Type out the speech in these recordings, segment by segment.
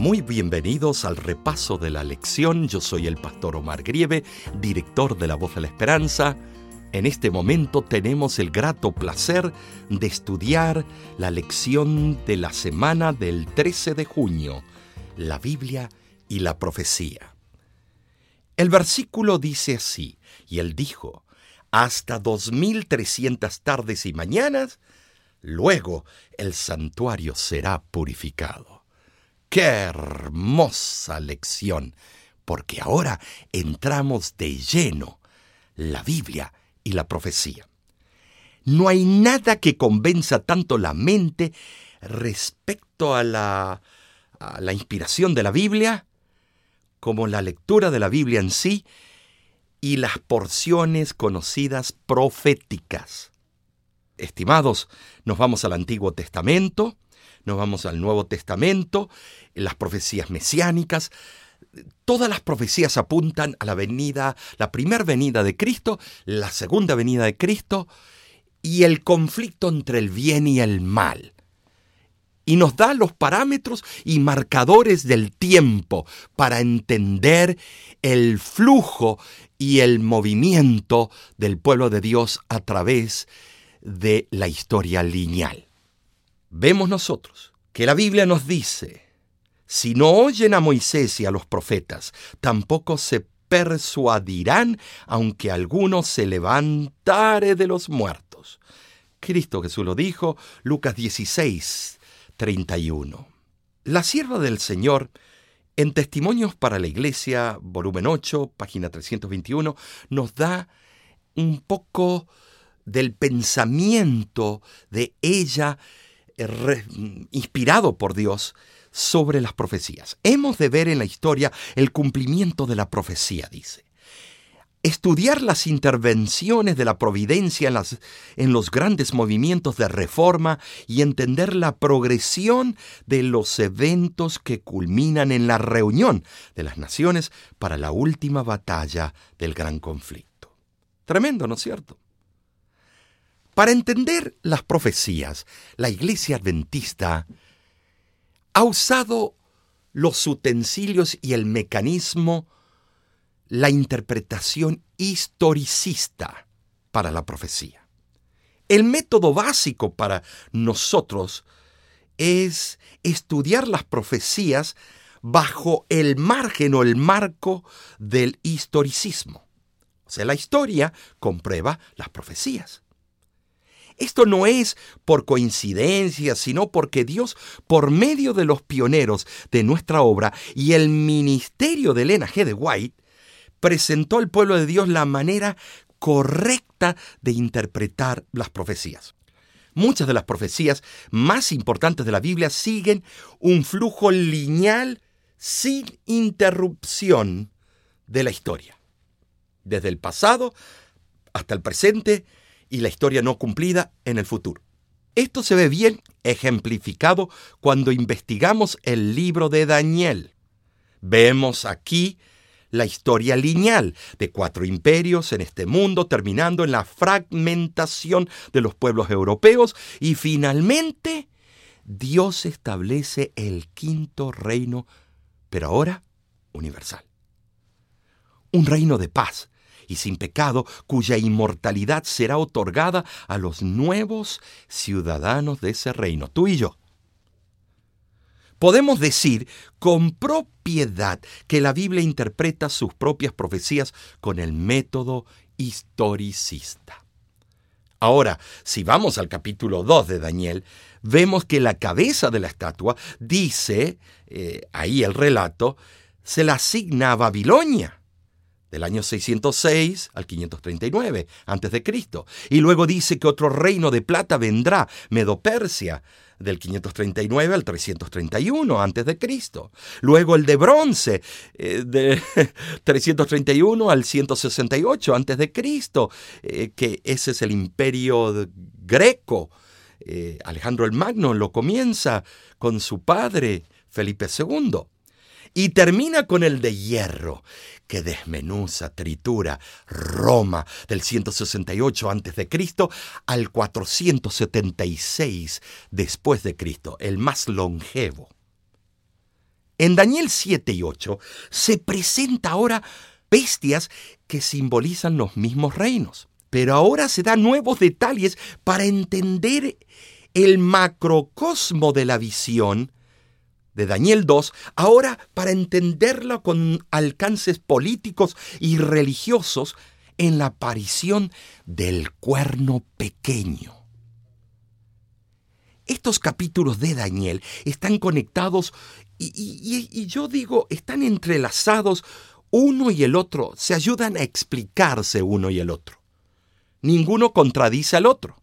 Muy bienvenidos al repaso de la lección. Yo soy el pastor Omar Grieve, director de La Voz de la Esperanza. En este momento tenemos el grato placer de estudiar la lección de la semana del 13 de junio, la Biblia y la profecía. El versículo dice así, y él dijo, hasta 2300 tardes y mañanas, luego el santuario será purificado. ¡Qué hermosa lección! Porque ahora entramos de lleno la Biblia y la profecía. No hay nada que convenza tanto la mente respecto a la, a la inspiración de la Biblia como la lectura de la Biblia en sí y las porciones conocidas proféticas. Estimados, nos vamos al Antiguo Testamento, nos vamos al Nuevo Testamento, las profecías mesiánicas, todas las profecías apuntan a la venida, la primera venida de Cristo, la segunda venida de Cristo y el conflicto entre el bien y el mal. Y nos da los parámetros y marcadores del tiempo para entender el flujo y el movimiento del pueblo de Dios a través de la historia lineal. Vemos nosotros que la Biblia nos dice, si no oyen a Moisés y a los profetas, tampoco se persuadirán, aunque alguno se levantare de los muertos. Cristo Jesús lo dijo, Lucas 16, 31. La sierva del Señor en Testimonios para la Iglesia, volumen 8, página 321, nos da un poco del pensamiento de ella, eh, inspirado por Dios, sobre las profecías. Hemos de ver en la historia el cumplimiento de la profecía, dice estudiar las intervenciones de la providencia en, en, los grandes movimientos de reforma y entender la progresión de los eventos que culminan en la reunión de las naciones para la última batalla del gran conflicto. Tremendo, ¿no es cierto? Para entender las profecías, la Iglesia Adventista ha usado los utensilios y el mecanismo la interpretación historicista para la profecía. El método básico para nosotros es estudiar las profecías bajo el margen o el marco del historicismo. O sea, la historia comprueba las profecías. Esto no es por coincidencia, sino porque Dios, por medio de los pioneros de nuestra obra y el ministerio de Elena G. de White, presentó al pueblo de Dios la manera correcta de interpretar las profecías. Muchas de las profecías más importantes de la Biblia siguen un flujo lineal sin interrupción de la historia, desde el pasado hasta el presente y la historia no cumplida en el futuro. Esto se ve bien ejemplificado cuando investigamos el libro de Daniel. Vemos aquí la historia lineal de cuatro imperios en este mundo, terminando en la fragmentación de los pueblos europeos y finalmente Dios establece el quinto reino, pero ahora universal. Un reino de paz y sin pecado, cuya inmortalidad será otorgada a los nuevos ciudadanos de ese reino, tú y yo podemos decir con propiedad que la Biblia interpreta sus propias profecías con el método historicista. Ahora, si vamos al capítulo 2 de Daniel, vemos que la cabeza de la estatua dice, eh, ahí el relato, se la asigna a Babilonia del año 606 al 539 antes de Cristo. Y luego dice que otro reino de plata vendrá, Medo-Persia, del 539 al 331 antes de Cristo. Luego el de bronce eh, de 331 al 168 antes de Cristo, eh, que ese es el imperio greco. Eh, Alejandro el Magno lo comienza con su padre Felipe II. Y termina con el de hierro, que desmenuza, tritura Roma del 168 a.C. al 476 después de Cristo, el más longevo. En Daniel 7 y 8 se presenta ahora bestias que simbolizan los mismos reinos. Pero ahora se dan nuevos detalles para entender el macrocosmo de la visión de Daniel 2, ahora para entenderla con alcances políticos y religiosos en la aparición del cuerno pequeño. Estos capítulos de Daniel están conectados y, y, yo digo, están entrelazados uno y el otro, se ayudan a explicarse uno y el otro. Ninguno contradice al otro.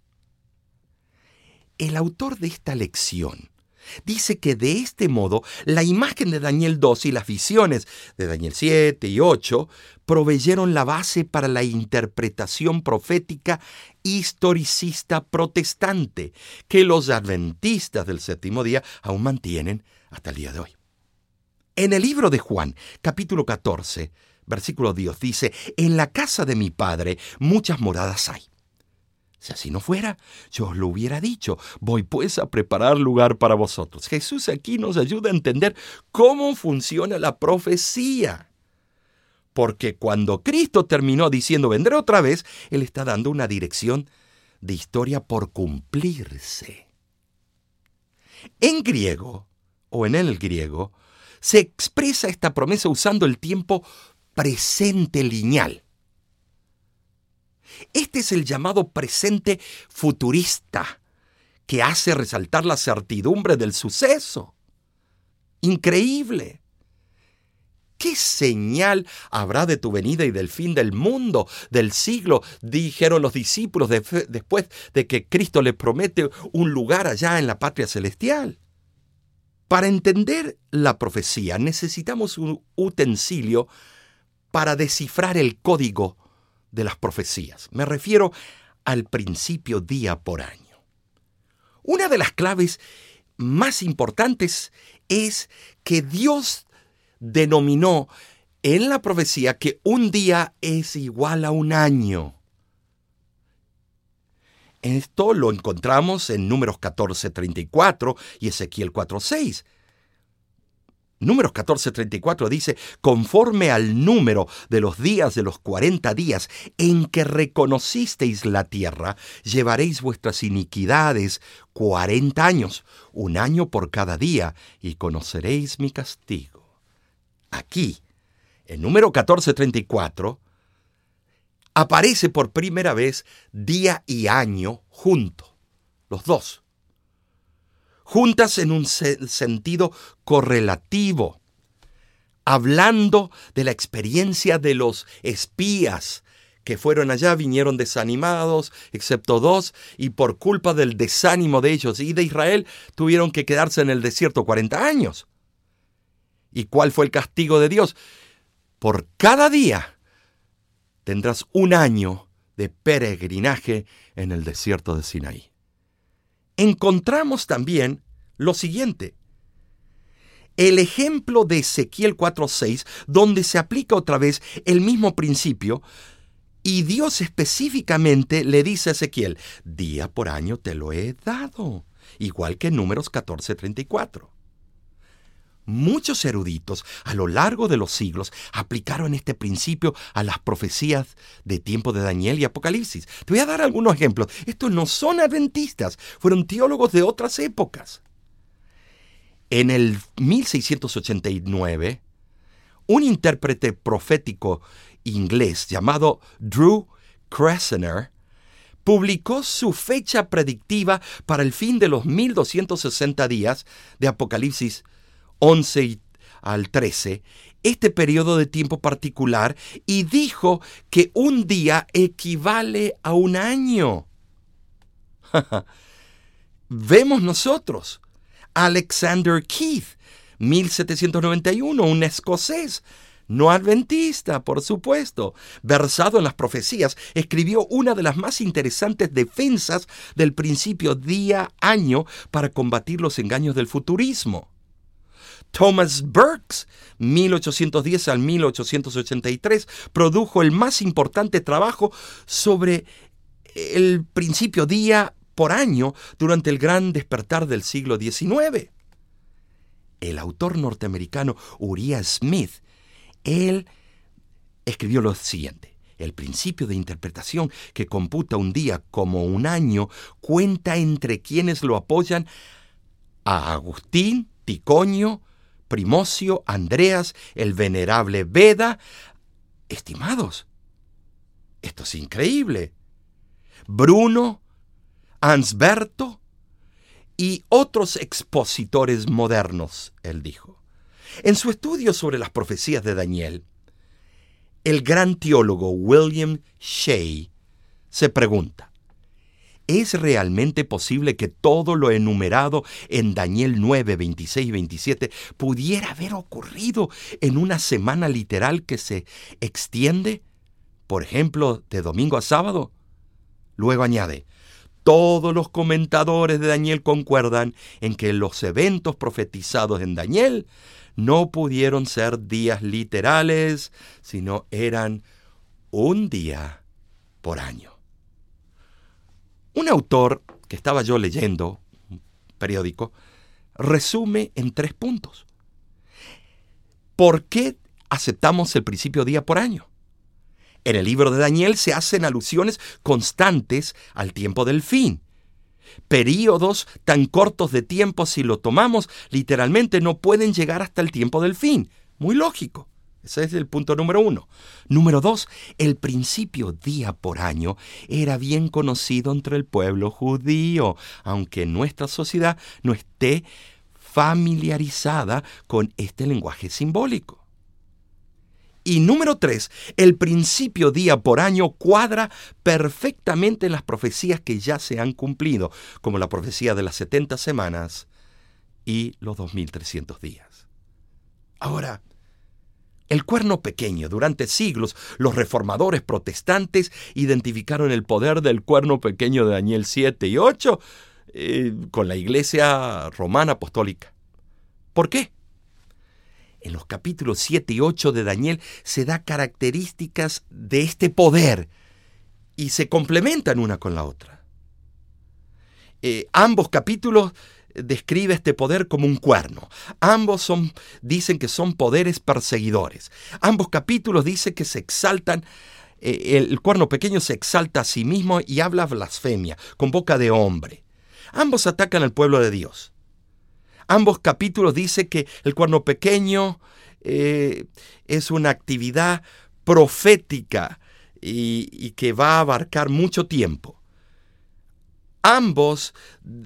El autor de esta lección dice que de este modo la imagen de Daniel 2 y las visiones de Daniel 7 y 8 proveyeron la base para la interpretación profética historicista protestante que los adventistas del séptimo día aún mantienen hasta el día de hoy. En el libro de Juan, capítulo 14, versículo 10, dice, En la casa de mi padre muchas moradas hay. Si así no fuera, yo os lo hubiera dicho. Voy pues a preparar lugar para vosotros. Jesús aquí nos ayuda a entender cómo funciona la profecía. Porque cuando Cristo terminó diciendo vendré otra vez, Él está dando una dirección de historia por cumplirse. En griego, o en el griego, se expresa esta promesa usando el tiempo presente lineal. Este es el llamado presente futurista, que hace resaltar la certidumbre del suceso. Increíble. ¿Qué señal habrá de tu venida y del fin del mundo, del siglo? Dijeron los discípulos después de que Cristo les promete un lugar allá en la patria celestial. Para entender la profecía necesitamos un utensilio para descifrar el código de las profecías. Me refiero al principio día por año. Una de las claves más importantes es que Dios denominó en la profecía que un día es igual a un año. Esto lo encontramos en números 14.34 y Ezequiel 4.6. Números 14:34 dice, conforme al número de los días de los cuarenta días en que reconocisteis la tierra, llevaréis vuestras iniquidades cuarenta años, un año por cada día, y conoceréis mi castigo. Aquí, en número 14:34, aparece por primera vez día y año junto, los dos juntas en un sentido correlativo, hablando de la experiencia de los espías que fueron allá, vinieron desanimados, excepto dos, y por culpa del desánimo de ellos y de Israel, tuvieron que quedarse en el desierto 40 años. ¿Y cuál fue el castigo de Dios? Por cada día tendrás un año de peregrinaje en el desierto de Sinaí encontramos también lo siguiente. El ejemplo de Ezequiel 4.6, donde se aplica otra vez el mismo principio, y Dios específicamente le dice a Ezequiel, día por año te lo he dado, igual que en números 14.34. Muchos eruditos a lo largo de los siglos aplicaron este principio a las profecías de tiempo de Daniel y Apocalipsis. Te voy a dar algunos ejemplos. Estos no son adventistas, fueron teólogos de otras épocas. En el 1689, un intérprete profético inglés llamado Drew Cressener publicó su fecha predictiva para el fin de los 1260 días de Apocalipsis 11 al 13, este periodo de tiempo particular y dijo que un día equivale a un año. Vemos nosotros. Alexander Keith, 1791, un escocés, no adventista, por supuesto, versado en las profecías, escribió una de las más interesantes defensas del principio día-año para combatir los engaños del futurismo. Thomas Burks, 1810 al 1883, produjo el más importante trabajo sobre el principio día por año durante el gran despertar del siglo XIX. el autor norteamericano Uriah Smith, él escribió lo siguiente. El principio de interpretación que computa un día como un año cuenta entre quienes lo apoyan a Agustín, Ticonio, Primocio, Andreas, el venerable Veda. Estimados, esto es increíble. Bruno, Ansberto y otros expositores modernos, él dijo. En su estudio sobre las profecías de Daniel, el gran teólogo William Shea se pregunta, ¿es realmente posible que todo lo enumerado en Daniel 9, 26 y 27 pudiera haber ocurrido en una semana literal que se extiende, por ejemplo, de domingo a sábado? Luego añade, todos los comentadores de Daniel concuerdan en que los eventos profetizados en Daniel no pudieron ser días literales, sino eran un día por año. Un autor que estaba yo leyendo, un periódico, resume en tres puntos. ¿Por qué aceptamos el principio día por año? En el libro de Daniel se hacen alusiones constantes al tiempo del fin. Períodos tan cortos de tiempo, si lo tomamos literalmente, no pueden llegar hasta el tiempo del fin. Muy lógico. Ese es el punto número uno. Número dos, el principio día por año era bien conocido entre el pueblo judío, aunque nuestra sociedad no esté familiarizada con este lenguaje simbólico. Y número tres, el principio día por año cuadra perfectamente en las profecías que ya se han cumplido, como la profecía de las 70 semanas y los 2300 días. Ahora, el cuerno pequeño. Durante siglos, los reformadores protestantes identificaron el poder del cuerno pequeño de Daniel 7 y 8 eh, con la iglesia romana apostólica. ¿Por qué? en los capítulos 7 y 8 de Daniel se da características de este poder y se complementan una con la otra. Eh, ambos capítulos describe este poder como un cuerno. Ambos dicen que son poderes perseguidores. Ambos capítulos dicen que se exaltan, eh, el cuerno pequeño se exalta a sí mismo y habla blasfemia, con boca de hombre. Ambos atacan al pueblo de Dios. Ambos capítulos dice que el cuerno pequeño eh, es una actividad profética y, que va a abarcar mucho tiempo. Ambos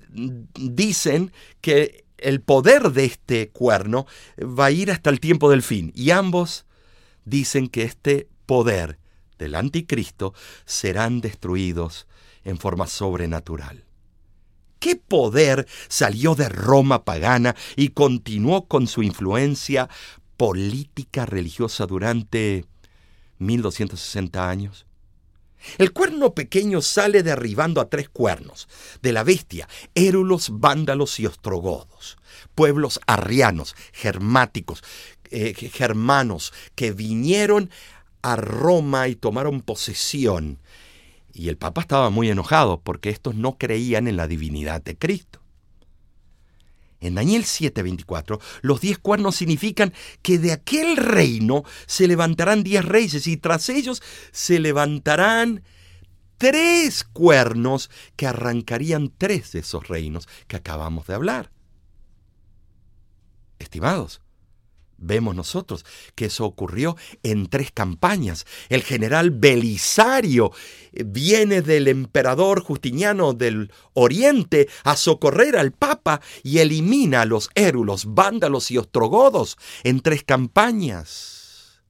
dicen que el poder de este cuerno va a ir hasta el tiempo del fin. Y ambos dicen que este poder del anticristo serán destruidos en forma sobrenatural. ¿Qué poder salió de Roma pagana y continuó con su influencia política religiosa durante 1260 años? El cuerno pequeño sale derribando a tres cuernos. De la bestia, érulos, vándalos y ostrogodos, pueblos arrianos, germáticos, eh, germanos, que vinieron a Roma y tomaron posesión. Y el Papa estaba muy enojado porque estos no creían en la divinidad de Cristo. En Daniel 7:24, los diez cuernos significan que de aquel reino se levantarán diez reyes y tras ellos se levantarán tres cuernos que arrancarían tres de esos reinos que acabamos de hablar. Estimados, Vemos nosotros que eso ocurrió en tres campañas. El general Belisario eh, viene del emperador Justiniano del Oriente a socorrer al Papa y elimina a los érulos, vándalos y ostrogodos en tres campañas.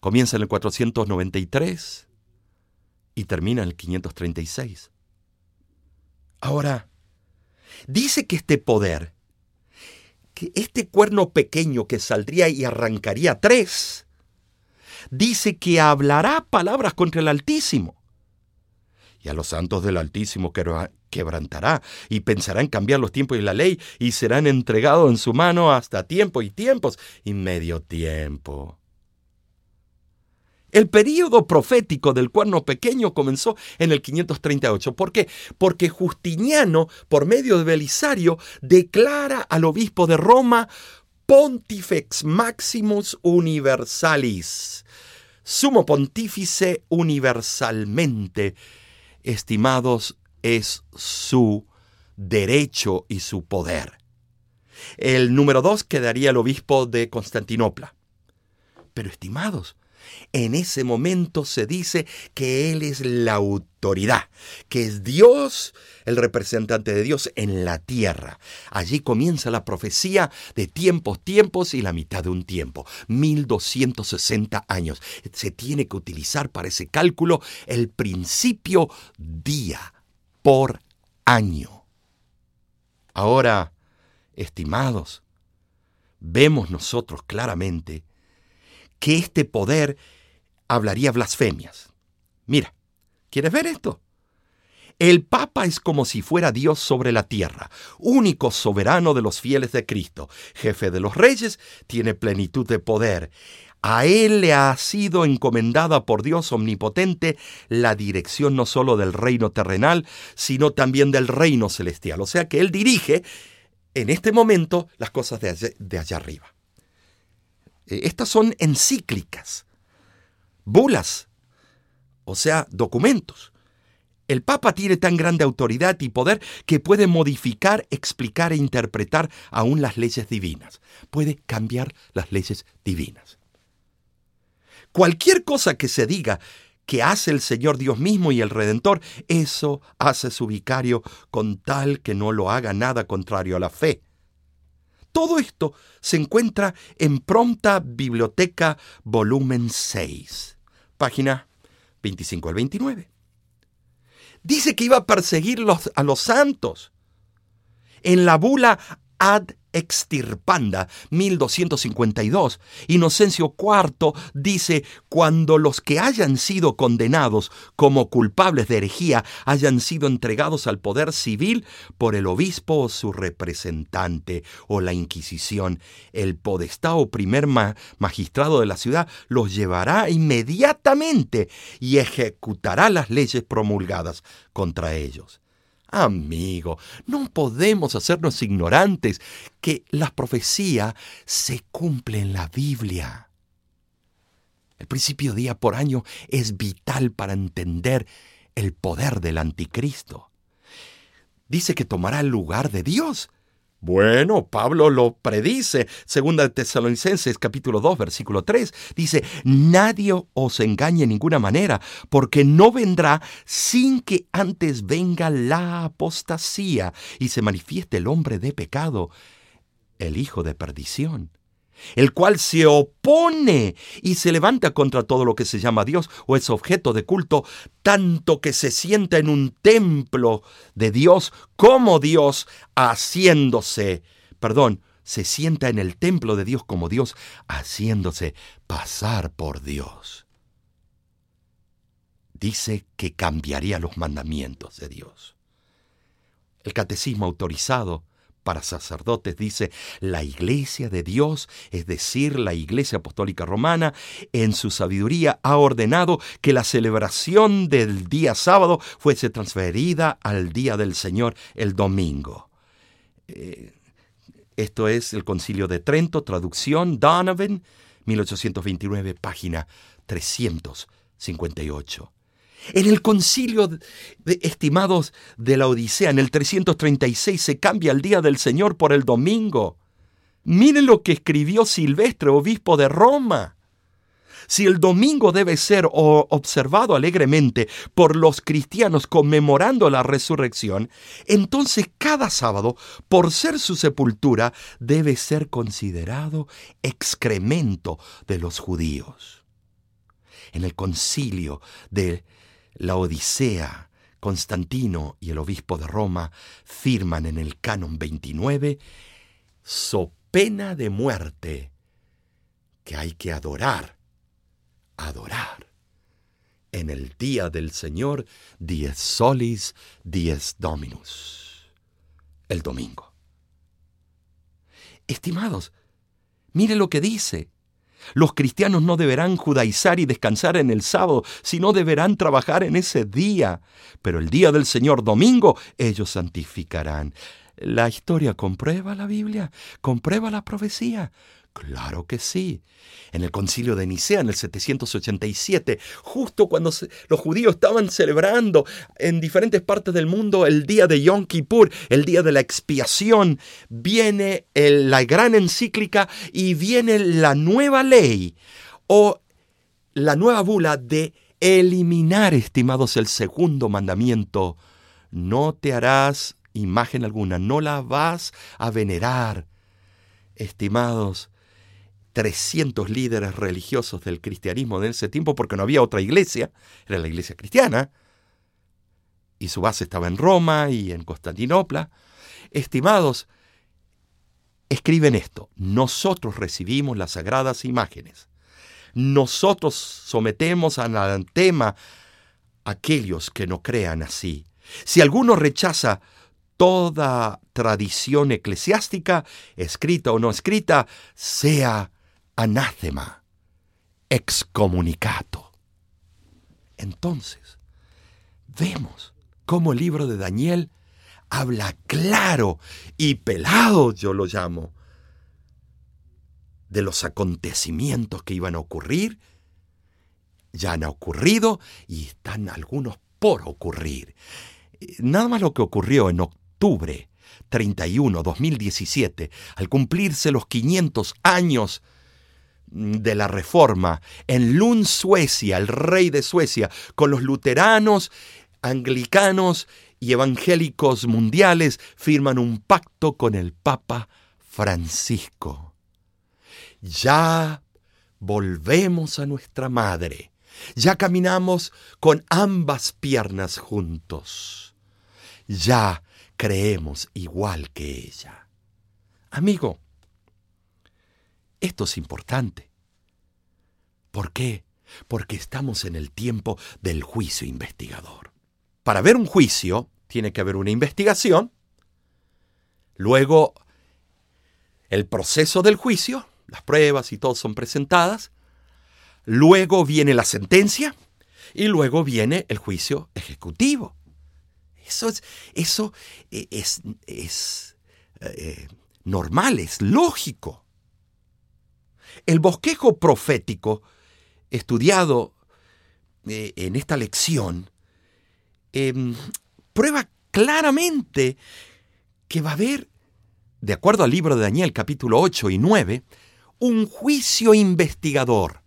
Comienza en el 493 y termina en el 536. Ahora, dice que este poder este cuerno pequeño que saldría y arrancaría tres, dice que hablará palabras contra el Altísimo. Y a los santos del Altísimo quebrantará y pensará en cambiar los tiempos y la ley y serán entregados en su mano hasta tiempo y tiempos y medio tiempo. El período profético del cuerno pequeño comenzó en el 538. ¿Por qué? Porque Justiniano, por medio de Belisario, declara al obispo de Roma Pontifex Maximus Universalis, sumo pontífice universalmente, estimados, es su derecho y su poder. El número dos quedaría el obispo de Constantinopla. Pero estimados, en ese momento se dice que Él es la autoridad, que es Dios, el representante de Dios en la tierra. Allí comienza la profecía de tiempos, tiempos y la mitad de un tiempo, 1260 años. Se tiene que utilizar para ese cálculo el principio día por año. Ahora, estimados, vemos nosotros claramente que este poder hablaría blasfemias. Mira, ¿quieres ver esto? El Papa es como si fuera Dios sobre la tierra, único soberano de los fieles de Cristo, jefe de los reyes, tiene plenitud de poder. A él le ha sido encomendada por Dios omnipotente la dirección no solo del reino terrenal, sino también del reino celestial. O sea que él dirige en este momento las cosas de allá, de allá arriba. Eh, estas son encíclicas, bulas, o sea, documentos. El Papa tiene tan grande autoridad y poder que puede modificar, explicar e interpretar aún las leyes divinas. Puede cambiar las leyes divinas. Cualquier cosa que se diga que hace el Señor Dios mismo y el Redentor, eso hace su vicario con tal que no lo haga nada contrario a la fe. Todo esto se encuentra en Pronta Biblioteca, volumen 6, página 25 al 29. Dice que iba a perseguir a los santos. En la bula ad extirpanda 1252. Inocencio IV dice, cuando los que hayan sido condenados como culpables de herejía hayan sido entregados al poder civil por el obispo o su representante o la Inquisición, el podestado o primer magistrado de la ciudad los llevará inmediatamente y ejecutará las leyes promulgadas contra ellos. Amigo, no podemos hacernos ignorantes que la profecía se cumple en la Biblia. El principio día por año es vital para entender el poder del anticristo. Dice que tomará el lugar de Dios bueno, Pablo lo predice. Segunda Tesalonicenses capítulo 2 versículo 3 dice, nadie os engañe en ninguna manera, porque no vendrá sin que antes venga la apostasía y se manifieste el hombre de pecado, el hijo de perdición el cual se opone y se levanta contra todo lo que se llama Dios o es objeto de culto, tanto que se sienta en un templo de Dios como Dios haciéndose, perdón, se sienta en el templo de Dios como Dios haciéndose pasar por Dios. Dice que cambiaría los mandamientos de Dios. El catecismo autorizado para sacerdotes, dice la Iglesia de Dios, es decir, la Iglesia Apostólica Romana, en su sabiduría ha ordenado que la celebración del día sábado fuese transferida al día del Señor el domingo. Eh, esto es el Concilio de Trento, traducción Donovan, 1829, página 358. En el concilio de estimados de la Odisea, en el 336, se cambia el día del Señor por el domingo. Miren lo que escribió Silvestre, obispo de Roma. Si el domingo debe ser observado alegremente por los cristianos conmemorando la resurrección, entonces cada sábado, por ser su sepultura, debe ser considerado excremento de los judíos. En el concilio de la Odisea, Constantino y el obispo de Roma firman en el canon 29, so pena de muerte, que hay que adorar, adorar. En el día del Señor, dies solis, dies dominus, el domingo. Estimados, mire lo que dice. Los cristianos no deberán judaizar y descansar en el sábado, sino deberán trabajar en ese día. Pero el día del Señor domingo ellos santificarán. ¿La historia comprueba la Biblia? ¿Comprueba la profecía? Claro que sí. En el concilio de Nicea, en el 787, justo cuando los judíos estaban celebrando en diferentes partes del mundo el día de Yom Kippur, el día de la expiación, viene la gran encíclica y viene la nueva ley o la nueva bula de eliminar, estimados, el segundo mandamiento. No te harás imagen alguna, no la vas a venerar. Estimados, 300 líderes religiosos del cristianismo en ese tiempo, porque no había otra iglesia, era la iglesia cristiana, y su base estaba en Roma y en Constantinopla. Estimados, escriben esto, nosotros recibimos las sagradas imágenes, nosotros sometemos al anatema a aquellos que no crean así. Si alguno rechaza toda tradición eclesiástica, escrita o no escrita, sea anátema, excomunicato. Entonces, vemos cómo el libro de Daniel habla claro y pelado, yo lo llamo, de los acontecimientos que iban a ocurrir, ya han ocurrido y están algunos por ocurrir. Nada más lo que ocurrió en octubre 31, 2017, al cumplirse los 500 años de la Reforma en Lund, Suecia, el rey de Suecia, con los luteranos, anglicanos y evangélicos mundiales, firman un pacto con el Papa Francisco. Ya volvemos a nuestra madre, ya caminamos con ambas piernas juntos, ya creemos igual que ella. Amigo, esto es importante. ¿Por qué? Porque estamos en el tiempo del juicio investigador. Para ver un juicio tiene que haber una investigación, luego el proceso del juicio, las pruebas y todo son presentadas, luego viene la sentencia y luego viene el juicio ejecutivo. Eso es, eso es, es eh, normal, es lógico. El bosquejo profético, estudiado eh, en esta lección, em, prueba claramente que va a haber, de acuerdo al libro de Daniel capítulo 8 y 9, un juicio investigador.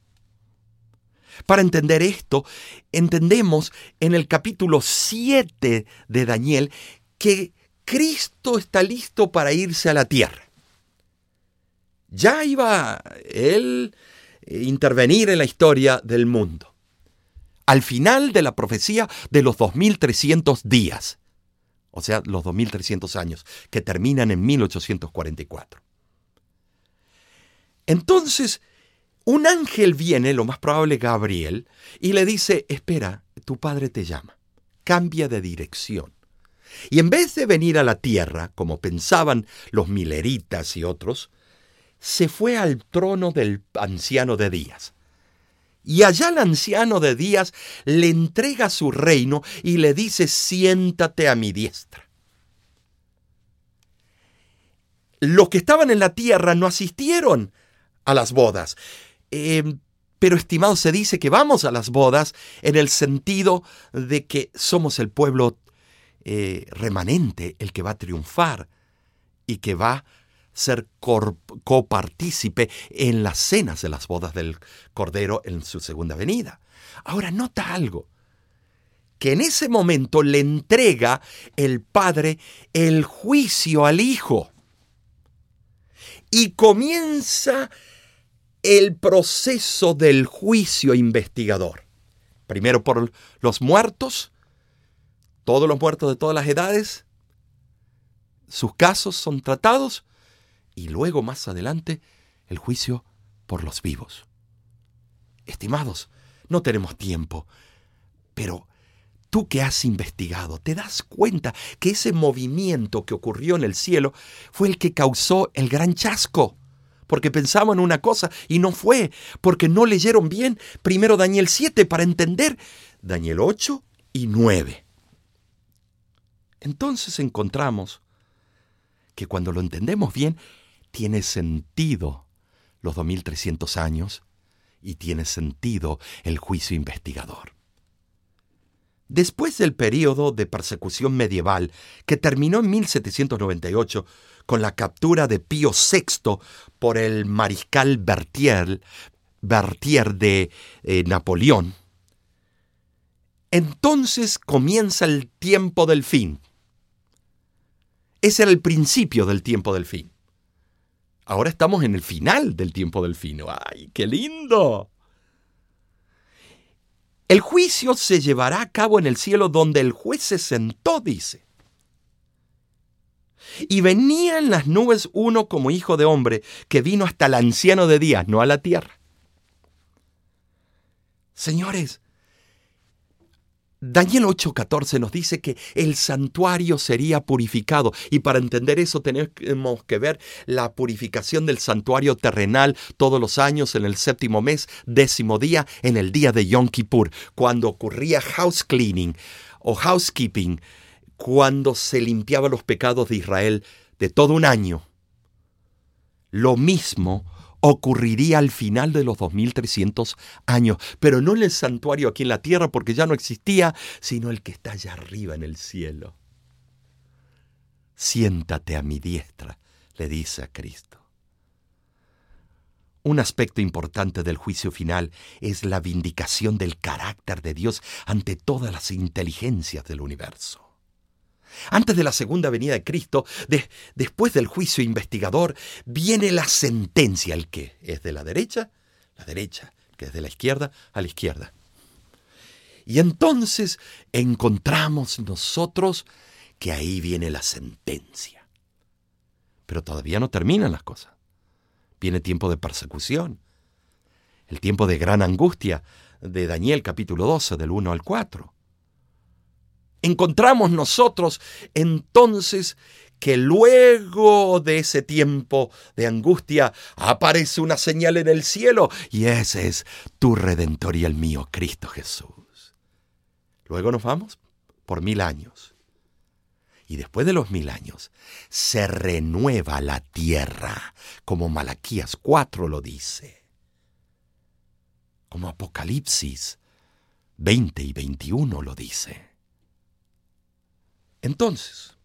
Para entender esto, entendemos en el capítulo 7 de Daniel que Cristo está listo para irse a la tierra. Ya iba él eh, intervenir en la historia del mundo. Al final de la profecía de los 2300 días, o sea, los 2300 años, que terminan en 1844. Entonces, un ángel viene, lo más probable Gabriel, y le dice, espera, tu padre te llama, cambia de dirección. Y en vez de venir a la tierra, como pensaban los mileritas y otros, se fue al trono del anciano de Días. Y allá el anciano de Días le entrega su reino y le dice, siéntate a mi diestra. Los que estaban en la tierra no asistieron a las bodas. Em, pero estimado, se dice que vamos a las bodas en el sentido de que somos el pueblo eh, remanente, el que va a triunfar y que va a ser copartícipe en las cenas de las bodas del Cordero en su segunda venida. Ahora nota algo, que en ese momento le entrega el Padre el juicio al Hijo y comienza el proceso del juicio investigador. Primero por los muertos, todos los muertos de todas las edades, sus casos son tratados y luego más adelante el juicio por los vivos. Estimados, no tenemos tiempo, pero tú que has investigado, te das cuenta que ese movimiento que ocurrió en el cielo fue el que causó el gran chasco. porque pensaban una cosa y no fue, porque no leyeron bien primero Daniel 7 para entender Daniel 8 y 9. Entonces encontramos que cuando lo entendemos bien, tiene sentido los 2300 años y tiene sentido el juicio investigador. Después del período de persecución medieval, que terminó en 1798 con la captura de Pío VI por el mariscal Berthier, Berthier de eh, Napoleón, entonces comienza el tiempo del fin. Ese era el principio del tiempo del fin. Ahora estamos en el final del tiempo del fin. ¡Ay, qué lindo! El juicio se llevará a cabo en el cielo donde el juez se sentó, dice. Y venía en las nubes uno como hijo de hombre, que vino hasta el anciano de días, no a la tierra. Señores, Daniel 8:14 nos dice que el santuario sería purificado y para entender eso tenemos que ver la purificación del santuario terrenal todos los años en el séptimo mes, décimo día, en el día de Yom Kippur, cuando ocurría house cleaning o housekeeping, cuando se limpiaba los pecados de Israel de todo un año. Lo mismo ocurriría al final de los 2300 años, pero no en el santuario aquí en la tierra porque ya no existía, sino el que está allá arriba en el cielo. Siéntate a mi diestra, le dice a Cristo. Un aspecto importante del juicio final es la vindicación del carácter de Dios ante todas las inteligencias del universo. Antes de la segunda venida de Cristo, después del juicio investigador, viene la sentencia. El que es de la derecha, la derecha. Que es de la izquierda, a la izquierda. Y entonces encontramos nosotros que ahí viene la sentencia. Pero todavía no terminan las cosas. Viene tiempo de persecución. El tiempo de gran angustia de Daniel capítulo 12 del 1 al 4 encontramos nosotros entonces que luego de ese tiempo de angustia aparece una señal en el cielo y ese es tu redentor y el mío, Cristo Jesús. Luego nos vamos por mil años. Y después de los mil años se renueva la tierra, como Malaquías 4 lo dice, como Apocalipsis 20 y 21 lo dice. Entonces,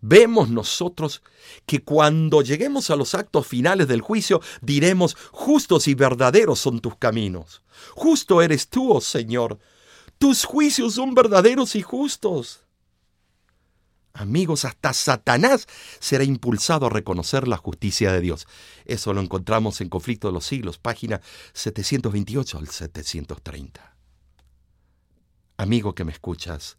vemos nosotros que cuando lleguemos a los actos finales del juicio, diremos, justos y verdaderos son tus caminos. Justo eres tú, oh Señor. Tus juicios son verdaderos y justos. Amigos, hasta Satanás será impulsado a reconocer la justicia de Dios. Eso lo encontramos en Conflicto de los Siglos, página 728 al 730. Amigo que me escuchas,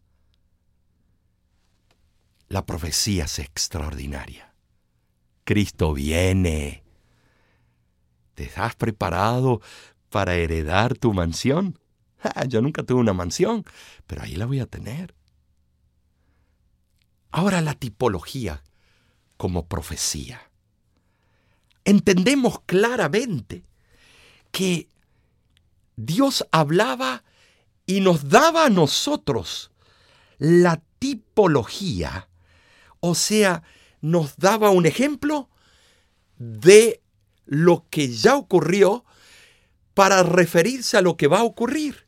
la profecía es extraordinaria. Cristo viene. ¿Te has preparado para heredar tu mansión? yo nunca tuve una mansión, pero ahí la voy a tener. Ahora la tipología como profecía. Entendemos claramente que Dios hablaba y nos daba a nosotros la tipología o sea, nos daba un ejemplo de lo que ya ocurrió para referirse a lo que va a ocurrir.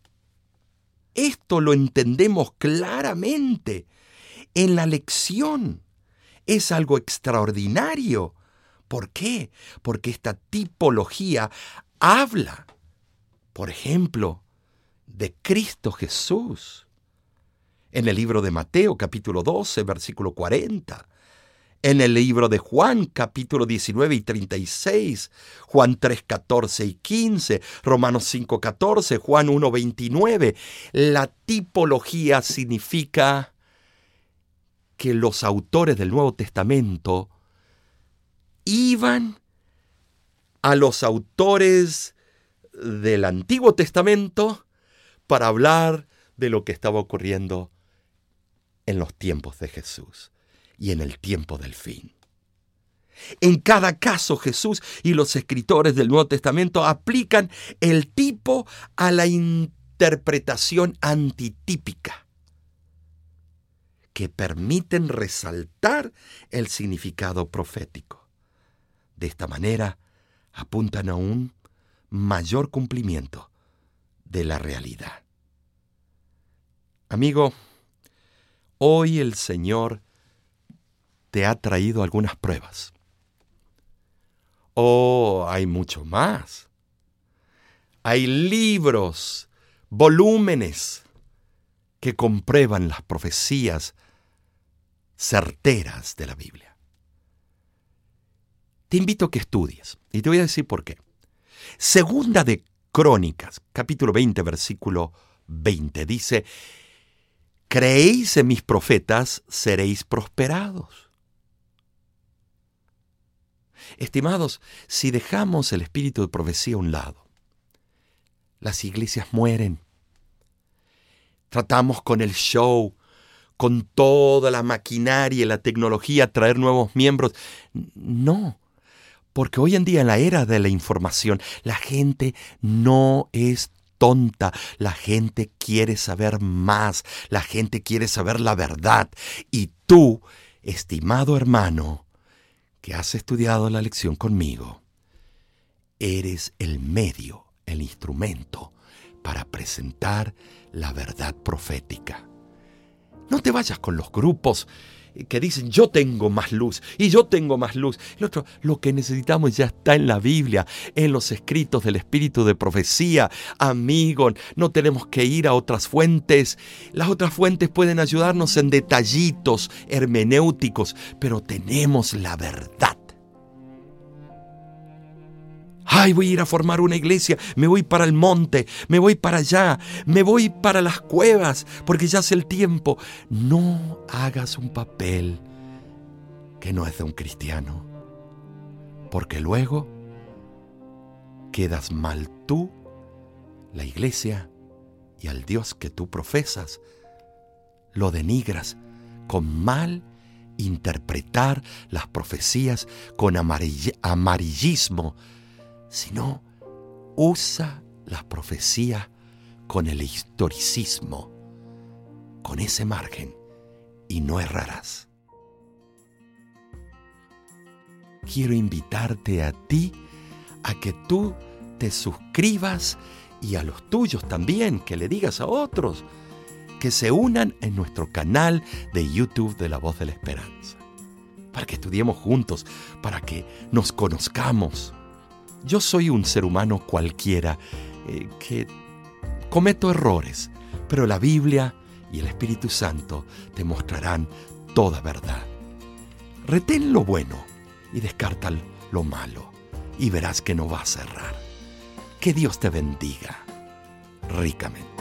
Esto lo entendemos claramente en la lección. Es algo extraordinario. ¿Por qué? Porque esta tipología habla, por ejemplo, de Cristo Jesús en el libro de Mateo capítulo 12, versículo 40, en el libro de Juan capítulo 19 y 36, Juan 3, 14 y 15, Romanos 5, 14, Juan 1, 29. La tipología significa que los autores del Nuevo Testamento iban a los autores del Antiguo Testamento para hablar de lo que estaba ocurriendo en los tiempos de Jesús y en el tiempo del fin. En cada caso Jesús y los escritores del Nuevo Testamento aplican el tipo a la interpretación antitípica que permiten resaltar el significado profético. De esta manera apuntan a un mayor cumplimiento de la realidad. Amigo, hoy el Señor te ha traído algunas pruebas. Oh, hay mucho más. Hay libros, volúmenes que comprueban las profecías certeras de la Biblia. Te invito a que estudies y te voy a decir por qué. Segunda de Crónicas, capítulo 20, versículo 20, dice, Creéis en mis profetas, seréis prosperados. Estimados, si dejamos el espíritu de profecía a un lado, las iglesias mueren. Tratamos con el show, con toda la maquinaria y la tecnología, traer nuevos miembros. No, porque hoy en día en la era de la información, la gente no es tonta, la gente quiere saber más, la gente quiere saber la verdad. Y tú, estimado hermano, que has estudiado la lección conmigo, eres el medio, el instrumento para presentar la verdad profética. No te vayas con los grupos que dicen yo tengo más luz y yo tengo más luz. El otro, lo que necesitamos ya está en la Biblia, en los escritos del Espíritu de profecía. Amigo, no tenemos que ir a otras fuentes. Las otras fuentes pueden ayudarnos en detallitos hermenéuticos, pero tenemos la verdad. Ay, voy a ir a formar una iglesia, me voy para el monte, me voy para allá, me voy para las cuevas, porque ya hace el tiempo. No hagas un papel que no es de un cristiano, porque luego quedas mal tú, la iglesia y al Dios que tú profesas, lo denigras con mal interpretar las profecías con amarillismo sino usa la profecía con el historicismo, con ese margen, y no errarás. Quiero invitarte a ti a que tú te suscribas y a los tuyos también, que le digas a otros que se unan en nuestro canal de YouTube de la Voz de la Esperanza, para que estudiemos juntos, para que nos conozcamos yo soy un ser humano cualquiera eh, que cometo errores, pero la Biblia y el Espíritu Santo te mostrarán toda verdad. Retén lo bueno y descarta lo malo y verás que no vas a errar. Que Dios te bendiga ricamente.